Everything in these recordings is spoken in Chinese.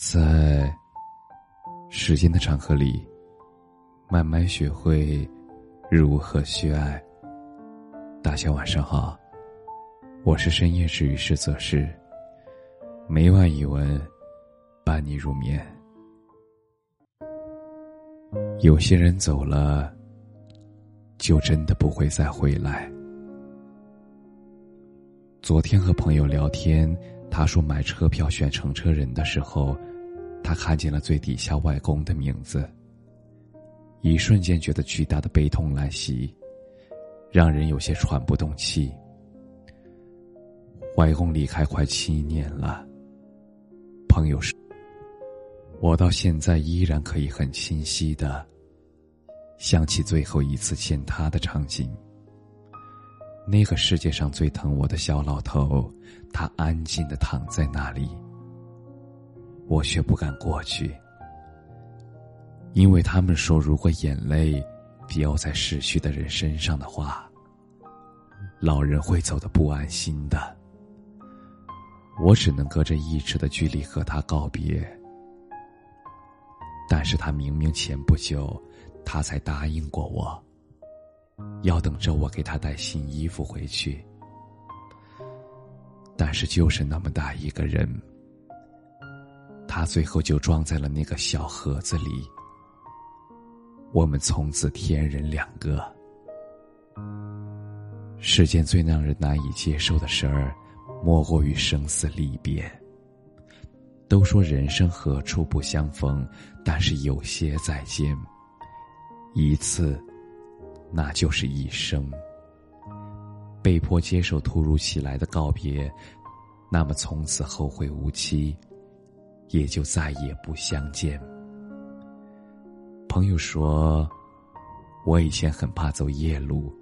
在时间的长河里，慢慢学会如何去爱。大家晚上好，我是深夜治愈师泽是，每晚一文伴你入眠。有些人走了，就真的不会再回来。昨天和朋友聊天，他说买车票选乘车人的时候，他看见了最底下外公的名字。一瞬间觉得巨大的悲痛来袭，让人有些喘不动气。外公离开快七年了，朋友说，我到现在依然可以很清晰的想起最后一次见他的场景。那个世界上最疼我的小老头，他安静的躺在那里，我却不敢过去，因为他们说，如果眼泪掉在逝去的人身上的话，老人会走得不安心的。我只能隔着一尺的距离和他告别，但是他明明前不久，他才答应过我。要等着我给他带新衣服回去，但是就是那么大一个人，他最后就装在了那个小盒子里。我们从此天人两个。世间最让人难以接受的事儿，莫过于生死离别。都说人生何处不相逢，但是有些再见，一次。那就是一生。被迫接受突如其来的告别，那么从此后会无期，也就再也不相见。朋友说，我以前很怕走夜路，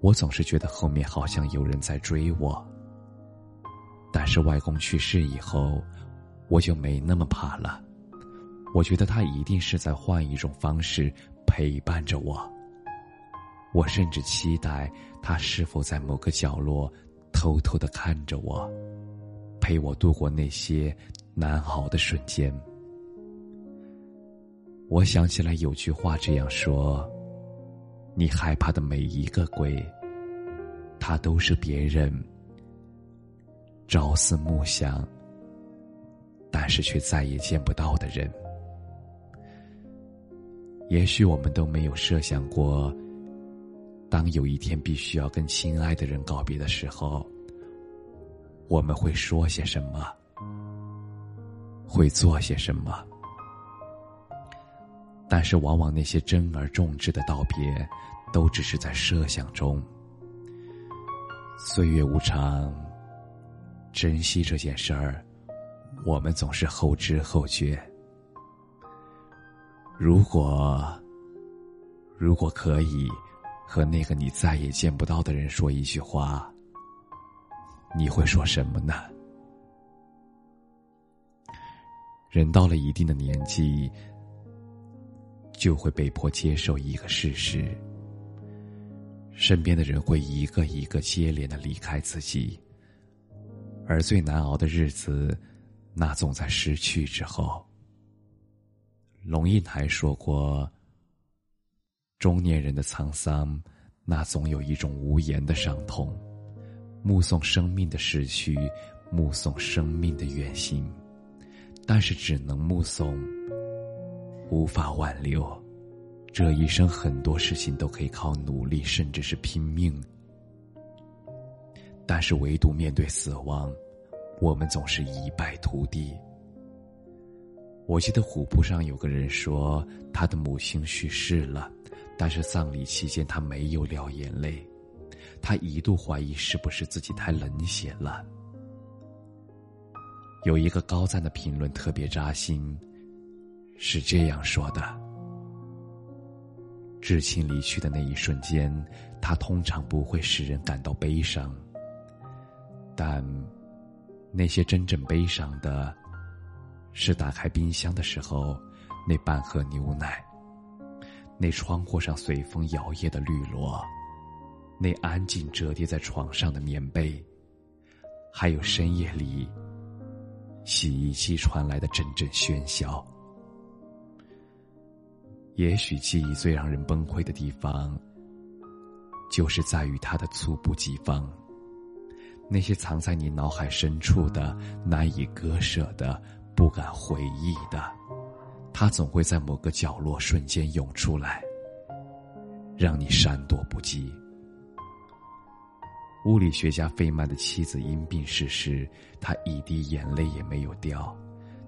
我总是觉得后面好像有人在追我。但是外公去世以后，我就没那么怕了。我觉得他一定是在换一种方式陪伴着我。我甚至期待他是否在某个角落偷偷的看着我，陪我度过那些难熬的瞬间。我想起来有句话这样说：“你害怕的每一个鬼，他都是别人朝思暮想，但是却再也见不到的人。”也许我们都没有设想过。当有一天必须要跟亲爱的人告别的时候，我们会说些什么？会做些什么？但是，往往那些珍而重之的道别，都只是在设想中。岁月无常，珍惜这件事儿，我们总是后知后觉。如果，如果可以。和那个你再也见不到的人说一句话，你会说什么呢？人到了一定的年纪，就会被迫接受一个事实：身边的人会一个一个接连的离开自己，而最难熬的日子，那总在失去之后。龙应台说过。中年人的沧桑，那总有一种无言的伤痛。目送生命的逝去，目送生命的远行，但是只能目送，无法挽留。这一生很多事情都可以靠努力，甚至是拼命，但是唯独面对死亡，我们总是一败涂地。我记得虎扑上有个人说，他的母亲去世了。但是葬礼期间，他没有掉眼泪，他一度怀疑是不是自己太冷血了。有一个高赞的评论特别扎心，是这样说的：至亲离去的那一瞬间，他通常不会使人感到悲伤，但那些真正悲伤的，是打开冰箱的时候，那半盒牛奶。那窗户上随风摇曳的绿萝，那安静折叠在床上的棉被，还有深夜里洗衣机传来的阵阵喧嚣。也许记忆最让人崩溃的地方，就是在于它的猝不及防。那些藏在你脑海深处的、难以割舍的、不敢回忆的，它总会在某个角落瞬间涌出来，让你闪躲不及。物理学家费曼的妻子因病逝世，他一滴眼泪也没有掉，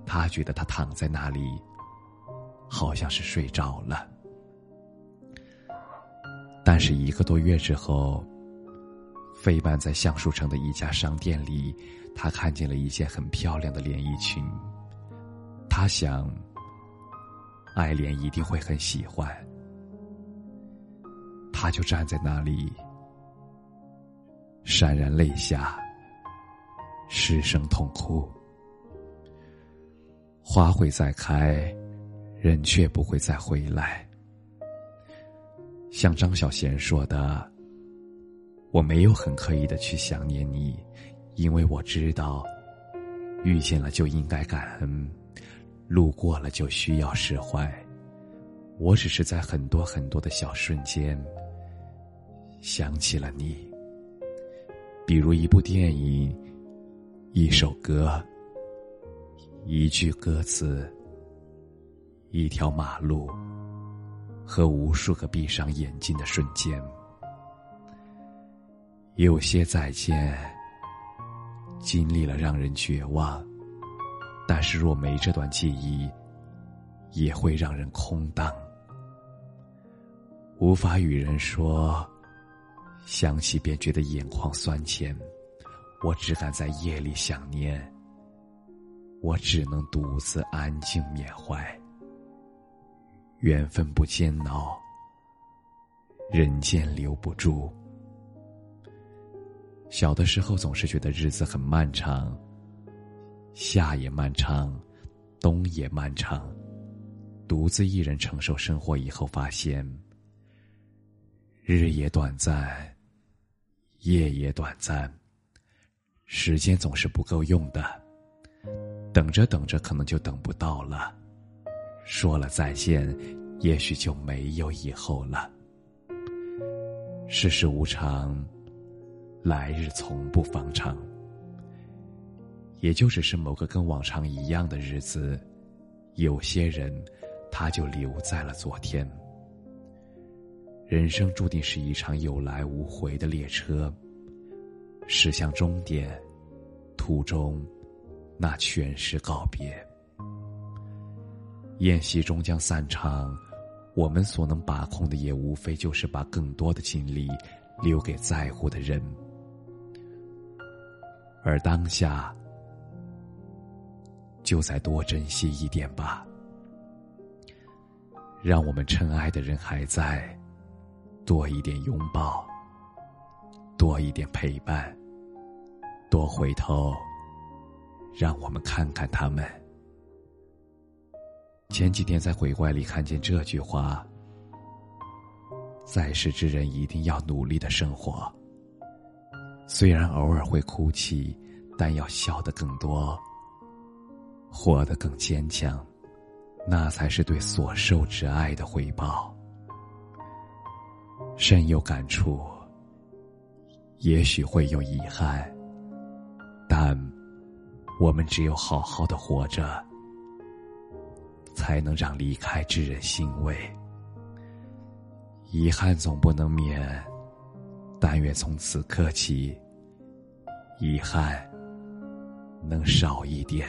他觉得他躺在那里。好像是睡着了，但是一个多月之后，费曼在橡树城的一家商店里，他看见了一件很漂亮的连衣裙。他想，爱莲一定会很喜欢，他就站在那里，潸然泪下，失声痛哭。花会再开。人却不会再回来。像张小娴说的：“我没有很刻意的去想念你，因为我知道，遇见了就应该感恩，路过了就需要释怀。我只是在很多很多的小瞬间想起了你，比如一部电影、一首歌、一句歌词。”一条马路，和无数个闭上眼睛的瞬间。有些再见，经历了让人绝望，但是若没这段记忆，也会让人空荡，无法与人说。想起便觉得眼眶酸甜，我只敢在夜里想念，我只能独自安静缅怀。缘分不煎熬，人间留不住。小的时候总是觉得日子很漫长，夏也漫长，冬也漫长。独自一人承受生活以后，发现日也短暂，夜也短暂，时间总是不够用的。等着等着，可能就等不到了。说了再见，也许就没有以后了。世事无常，来日从不方长。也就只是某个跟往常一样的日子，有些人，他就留在了昨天。人生注定是一场有来无回的列车，驶向终点，途中，那全是告别。宴席终将散场，我们所能把控的也无非就是把更多的精力留给在乎的人，而当下，就再多珍惜一点吧。让我们深爱的人还在，多一点拥抱，多一点陪伴，多回头，让我们看看他们。前几天在鬼怪里看见这句话：“在世之人一定要努力的生活。虽然偶尔会哭泣，但要笑得更多，活得更坚强，那才是对所受之爱的回报。”深有感触。也许会有遗憾，但我们只有好好的活着。才能让离开之人欣慰。遗憾总不能免，但愿从此刻起，遗憾能少一点。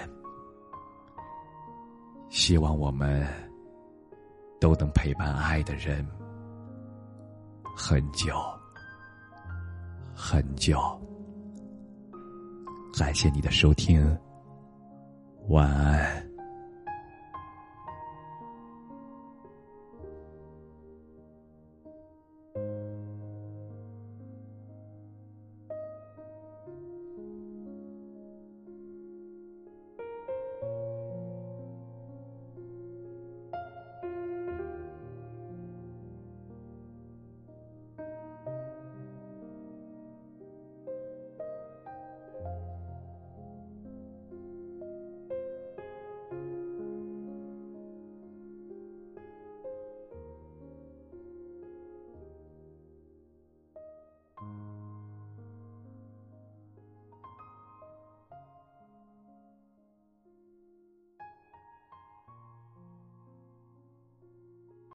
希望我们都能陪伴爱的人很久很久。感谢你的收听，晚安。